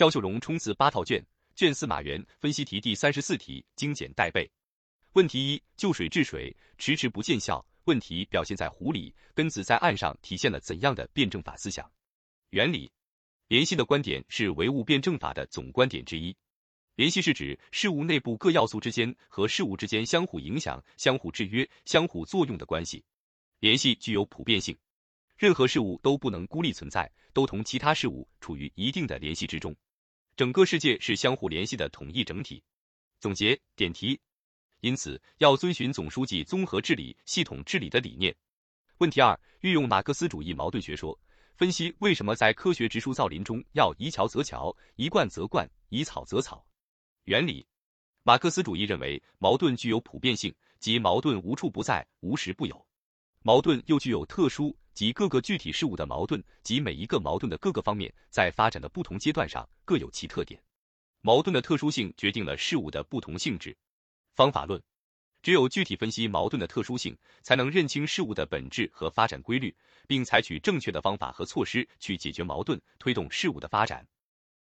肖秀荣冲刺八套卷，卷四马原分析题第三十四题精简带背。问题一：就水治水，迟迟不见效。问题表现在湖里，根子在岸上体现了怎样的辩证法思想？原理：联系的观点是唯物辩证法的总观点之一。联系是指事物内部各要素之间和事物之间相互影响、相互制约、相互作用的关系。联系具有普遍性，任何事物都不能孤立存在，都同其他事物处于一定的联系之中。整个世界是相互联系的统一整体。总结点题。因此，要遵循总书记综合治理、系统治理的理念。问题二：运用马克思主义矛盾学说，分析为什么在科学植树造林中要移桥则桥、移灌则灌、移草则草。原理：马克思主义认为，矛盾具有普遍性，即矛盾无处不在、无时不有；矛盾又具有特殊，及各个具体事物的矛盾及每一个矛盾的各个方面在发展的不同阶段上各有其特点。矛盾的特殊性决定了事物的不同性质。方法论，只有具体分析矛盾的特殊性，才能认清事物的本质和发展规律，并采取正确的方法和措施去解决矛盾，推动事物的发展。